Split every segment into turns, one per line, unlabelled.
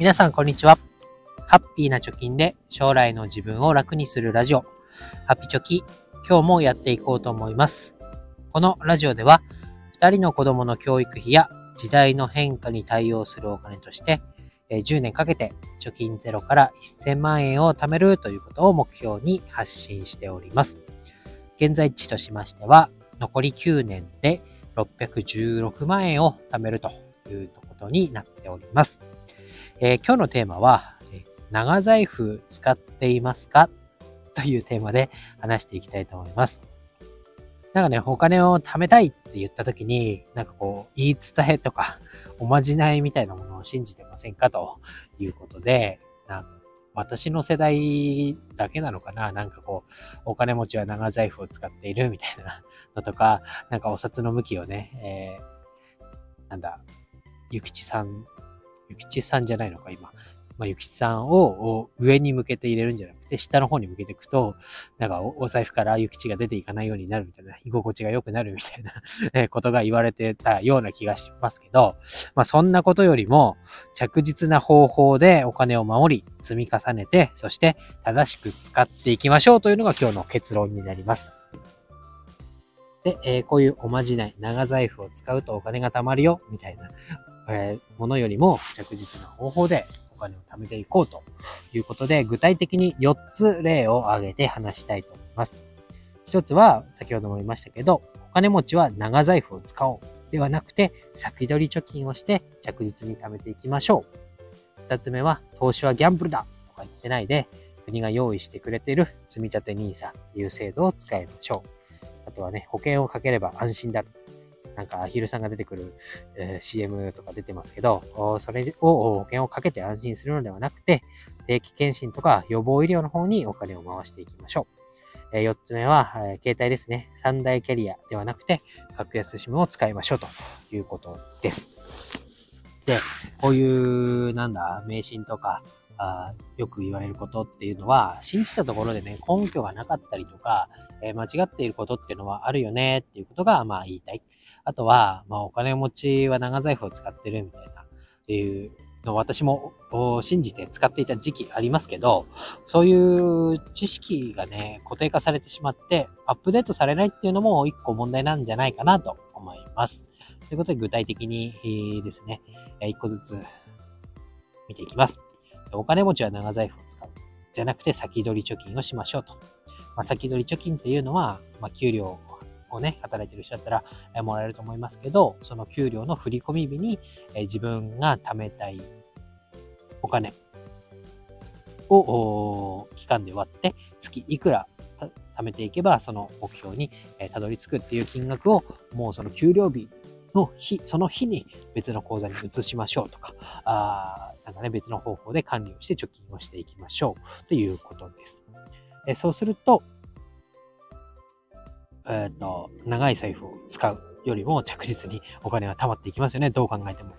皆さん、こんにちは。ハッピーな貯金で将来の自分を楽にするラジオ、ハッピチョキ、今日もやっていこうと思います。このラジオでは、二人の子供の教育費や時代の変化に対応するお金として、10年かけて貯金ゼロから1000万円を貯めるということを目標に発信しております。現在地としましては、残り9年で616万円を貯めるということになっております。えー、今日のテーマは、長財布使っていますか？というテーマで話していきたいと思います。なんかね、お金を貯めたいって言った時に、なんかこう、言い伝えとか、おまじないみたいなものを信じてませんか？ということで、なん私の世代だけなのかな？なんかこう、お金持ちは長財布を使っているみたいなのとか、なんかお札の向きをね、えー、なんだ、ゆきちさんゆきちさんじゃないのか、今。まあ、ゆきちさんを上に向けて入れるんじゃなくて、下の方に向けていくと、なんかお財布からゆきちが出ていかないようになるみたいな、居心地が良くなるみたいなことが言われてたような気がしますけど、まあそんなことよりも、着実な方法でお金を守り、積み重ねて、そして正しく使っていきましょうというのが今日の結論になります。で、えー、こういうおまじない、長財布を使うとお金が貯まるよ、みたいなえー、ものよりも着実な方法でお金を貯めていこうということで、具体的に4つ例を挙げて話したいと思います。1つは、先ほども言いましたけど、お金持ちは長財布を使おうではなくて、先取り貯金をして着実に貯めていきましょう。2つ目は、投資はギャンブルだとか言ってないで、国が用意してくれている積立 NISA という制度を使いましょう。あとはね、保険をかければ安心だなんかアヒルさんが出てくる、えー、CM とか出てますけど、それを保険をかけて安心するのではなくて、定期検診とか予防医療の方にお金を回していきましょう。えー、4つ目は、えー、携帯ですね。三大キャリアではなくて、格安 SIM を使いましょうということです。で、こういう、なんだ、迷信とか、あよく言われることっていうのは、信じたところでね、根拠がなかったりとか、えー、間違っていることっていうのはあるよねっていうことが、まあ言いたい。あとは、まあお金持ちは長財布を使ってるみたいな、っていうのを私も信じて使っていた時期ありますけど、そういう知識がね、固定化されてしまって、アップデートされないっていうのも一個問題なんじゃないかなと思います。ということで具体的にですね、一個ずつ見ていきます。お金持ちは長財布を使う。じゃなくて先取り貯金をしましょうと。まあ、先取り貯金っていうのは、まあ、給料をね、働いてる人だったら、えもらえると思いますけど、その給料の振込日に、え自分が貯めたいお金を期間で割って、月いくら貯めていけば、その目標に、たどり着くっていう金額を、もうその給料日の日、その日に別の口座に移しましょうとか、あなんかね、別の方法で管理をして貯金をしていきましょうということです。えそうすると、えっ、ー、と、長い財布を使うよりも着実にお金は貯まっていきますよね。どう考えても。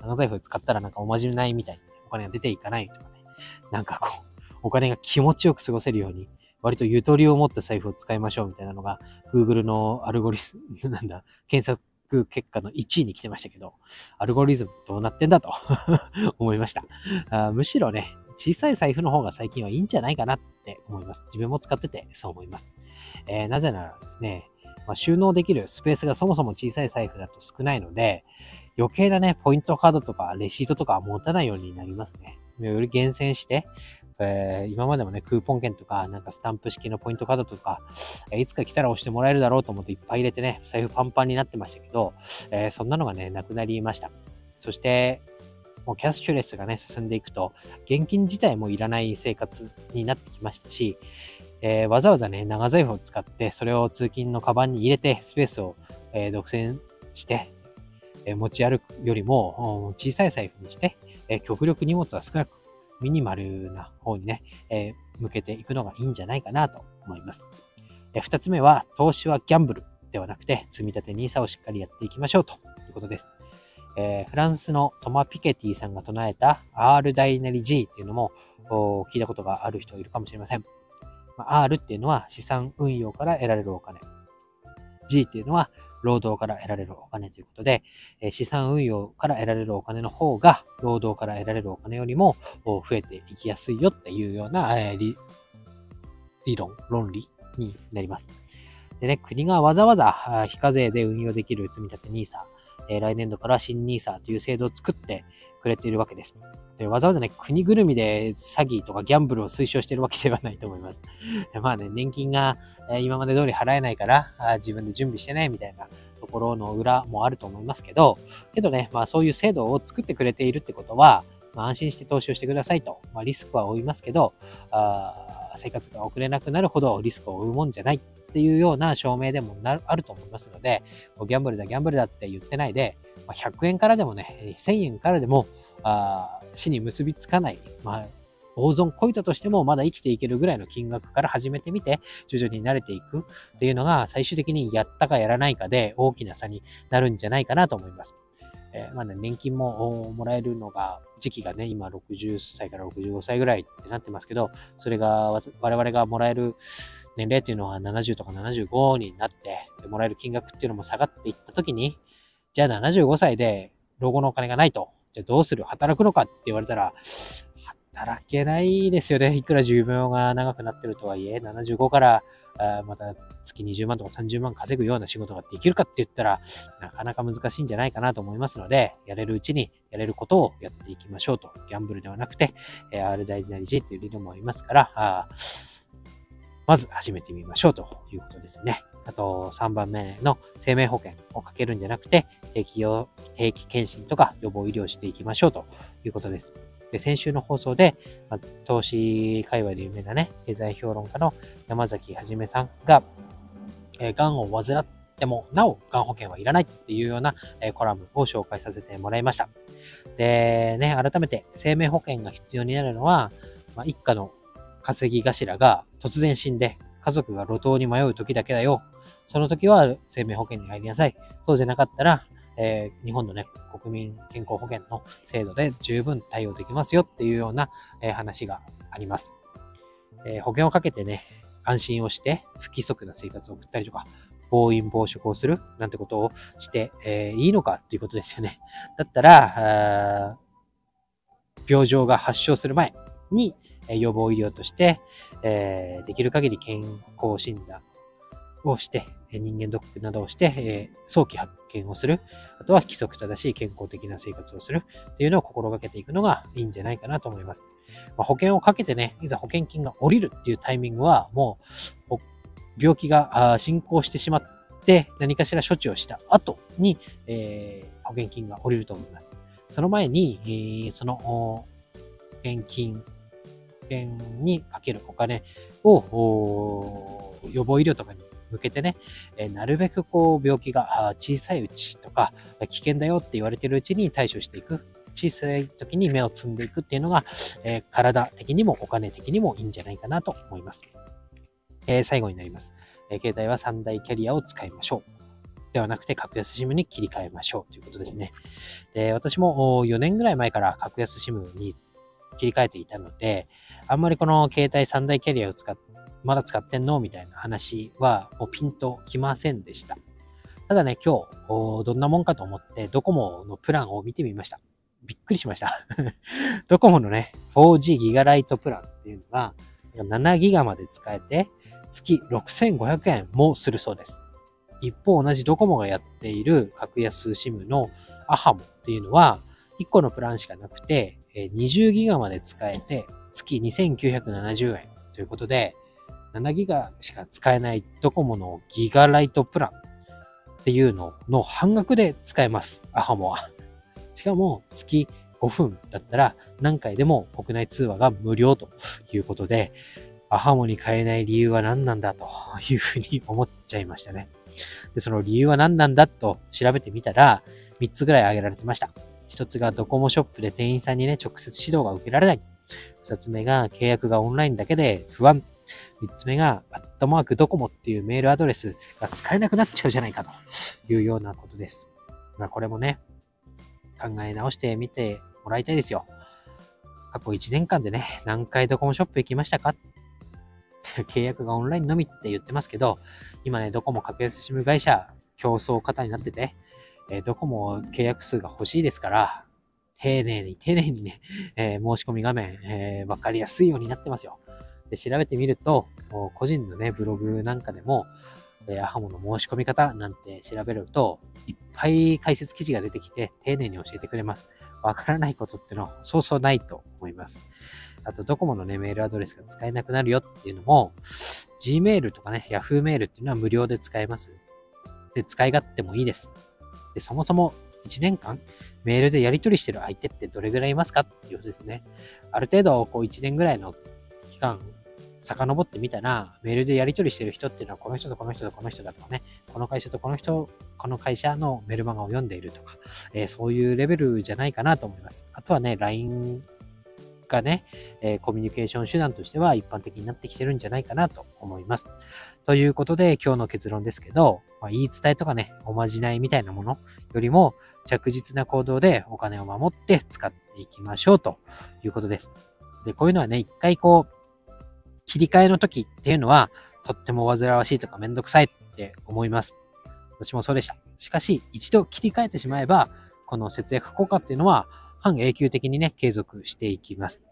長財布を使ったらなんかおまじないみたいにお金が出ていかないとかね。なんかこう、お金が気持ちよく過ごせるように、割とゆとりを持った財布を使いましょうみたいなのが、Google のアルゴリズム、なんだ、検索結果の1位に来てましたけど、アルゴリズムどうなってんだと 思いましたあ。むしろね、小さい財布の方が最近はいいんじゃないかなって思います。自分も使っててそう思います。えー、なぜならですね、まあ、収納できるスペースがそもそも小さい財布だと少ないので、余計なね、ポイントカードとかレシートとか持たないようになりますね。より厳選して、えー、今までもね、クーポン券とか、なんかスタンプ式のポイントカードとか、えー、いつか来たら押してもらえるだろうと思っていっぱい入れてね、財布パンパンになってましたけど、えー、そんなのがね、なくなりました。そして、もうキャッシュレスがね、進んでいくと、現金自体もいらない生活になってきましたし、えー、わざわざね、長財布を使って、それを通勤のカバンに入れて、スペースを、えー、独占して、えー、持ち歩くよりも、小さい財布にして、え極力荷物は少なく、ミニマルな方にね、え向けていくのがいいんじゃないかなと思います。え二つ目は、投資はギャンブルではなくて、積み立て NISA をしっかりやっていきましょうということです。えー、フランスのトマ・ピケティさんが唱えた R 大なり G っていうのも聞いたことがある人いるかもしれません。まあ、R っていうのは資産運用から得られるお金。G っていうのは労働から得られるお金ということで、え資産運用から得られるお金の方が、労働から得られるお金よりも増えていきやすいよっていうような、え理理論、論理になります。でね、国がわざわざ非課税で運用できる積立 NISA、え来年度から新 NISA という制度を作ってくれているわけです。でわざわざね、国ぐるみで詐欺とかギャンブルを推奨してるわけではないと思います。まあね、年金が今まで通り払えないから自分で準備してね、みたいなところの裏もあると思いますけど、けどね、まあそういう制度を作ってくれているってことは、まあ、安心して投資をしてくださいと。まあ、リスクは負いますけど、あ生活が送れなくなるほどリスクを負うもんじゃないっていうような証明でもなあると思いますので、ギャンブルだ、ギャンブルだって言ってないで、ま、100円からでもね、1000円からでも、あ死に結びつかない、まあ、大損こいたとしてもまだ生きていけるぐらいの金額から始めてみて、徐々に慣れていくっていうのが最終的にやったかやらないかで大きな差になるんじゃないかなと思います。えー、まあね、年金ももらえるのが、時期がね、今60歳から65歳ぐらいってなってますけど、それが我々がもらえる年齢っていうのは70とか75になって、もらえる金額っていうのも下がっていった時に、じゃあ75歳で老後のお金がないと、じゃあどうする？働くのかって言われたら、働けないですよね。いくら寿命が長くなってるとはいえ、75からあまた月20万とか30万稼ぐような仕事ができるかって言ったら、なかなか難しいんじゃないかなと思いますので、やれるうちにやれることをやっていきましょうと。ギャンブルではなくて、え R 大事なり G という理論もありますから、あまず始めてみましょうということですね。あと、3番目の生命保険をかけるんじゃなくて、定期定期検診とか予防医療していきましょうということです。で、先週の放送で、まあ、投資界隈で有名なね、経済評論家の山崎はじめさんが、えー、癌を患っても、なお、癌保険はいらないっていうような、えー、コラムを紹介させてもらいました。で、ね、改めて生命保険が必要になるのは、まあ、一家の稼ぎ頭が突然死んで、家族が路頭に迷う時だけだよ。その時は生命保険に入りなさい。そうじゃなかったら、えー、日本のね、国民健康保険の制度で十分対応できますよっていうような、えー、話があります。えー、保険をかけてね、安心をして不規則な生活を送ったりとか、暴飲暴食をするなんてことをして、えーいいのかっていうことですよね。だったら、病状が発症する前に予防医療として、えできる限り健康診断をして、人間ドックなどをして、え早期発見をする。あとは規則正しい健康的な生活をするっていうのを心がけていくのがいいんじゃないかなと思います。まあ、保険をかけてね、いざ保険金が下りるっていうタイミングは、もう、病気が進行してしまって、何かしら処置をした後に、えー、保険金が下りると思います。その前に、えー、その保険金、保険にかけるお金を予防医療とかに向けてね、えなるべくこう病気が小さいうちとか危険だよって言われてるうちに対処していく。小さい時に目を摘んでいくっていうのが、え体的にもお金的にもいいんじゃないかなと思います。え最後になります。え携帯は三大キャリアを使いましょう。ではなくて格安 SIM に切り替えましょうということですね。で私も4年ぐらい前から格安 SIM に切り替えていたので、あんまりこの携帯三大キャリアを使ってまだ使ってんの？みたいな話はもうピンときませんでした。ただね、今日、どんなもんかと思って、ドコモのプランを見てみました。びっくりしました。ドコモのね、4G ギガライトプランっていうのが、7ギガまで使えて、月6500円もするそうです。一方、同じドコモがやっている格安 SIM のアハモっていうのは、1個のプランしかなくて、20ギガまで使えて、月2970円ということで、7ギガしか使えないドコモのギガライトプランっていうのの半額で使えます。アハモは。しかも月5分だったら何回でも国内通話が無料ということで、アハモに変えない理由は何なんだというふうに思っちゃいましたね。で、その理由は何なんだと調べてみたら、3つぐらい挙げられてました。1つがドコモショップで店員さんにね、直接指導が受けられない。2つ目が契約がオンラインだけで不安。3つ目が、アットマークドコモっていうメールアドレスが使えなくなっちゃうじゃないかというようなことです。まあこれもね、考え直してみてもらいたいですよ。過去1年間でね、何回ドコモショップ行きましたか？って契約がオンラインのみって言ってますけど、今ね、ドコモ格安 SIM 会社競争方になってて、えー、どこも契約数が欲しいですから、丁寧に丁寧にね、えー、申し込み画面、えー、わかりやすいようになってますよ。で、調べてみると、個人のね、ブログなんかでも、えー、アハモの申し込み方なんて調べると、いっぱい解説記事が出てきて、丁寧に教えてくれます。わからないことってのはそうそうないと思います。あと、ドコモのね、メールアドレスが使えなくなるよっていうのも、Gmail とかね、Yahoo メールっていうのは無料で使えます。で、使い勝手もいいです。で、そもそも1年間メールでやり取りしてる相手ってどれぐらいいますか？っていうことですね。ある程度、こう1年ぐらいの期間、遡ってみたら、メールでやり取りしてる人っていうのは、この人とこの人とこの人だとかね、この会社とこの人、この会社のメルマガを読んでいるとか、えー、そういうレベルじゃないかなと思います。あとはね、LINE がね、えー、コミュニケーション手段としては一般的になってきてるんじゃないかなと思います。ということで今日の結論ですけど、まあ、言い伝えとかね、おまじないみたいなものよりも着実な行動でお金を守って使っていきましょうということです。で、こういうのはね、一回こう、切り替えの時っていうのは、とっても煩わしいとかめんどくさいって思います。私もそうでした。しかし、一度切り替えてしまえば、この節約効果っていうのは半永久的にね、継続していきます。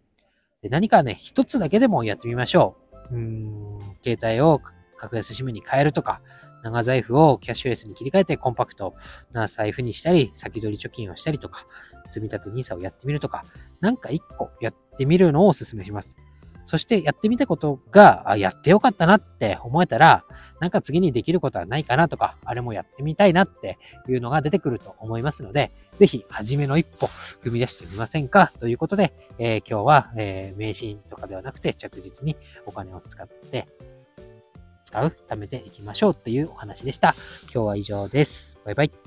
で何かね、一つだけでもやってみましょう。うーん、携帯を格安 SIM に変えるとか、長財布をキャッシュレスに切り替えてコンパクトな財布にしたり、先取り貯金をしたりとか、積み立て NISA をやってみるとか、なんか一個やってみるのをお勧めします。そしてやってみたことが、あ、やってよかったなって思えたら、なんか次にできることはないかなとか、あれもやってみたいなっていうのが出てくると思いますので、ぜひ、初めの一歩踏み出してみませんか？ということで、えー、今日は、えー、迷信とかではなくて着実にお金を使って、使う、貯めていきましょうっていうお話でした。今日は以上です。バイバイ。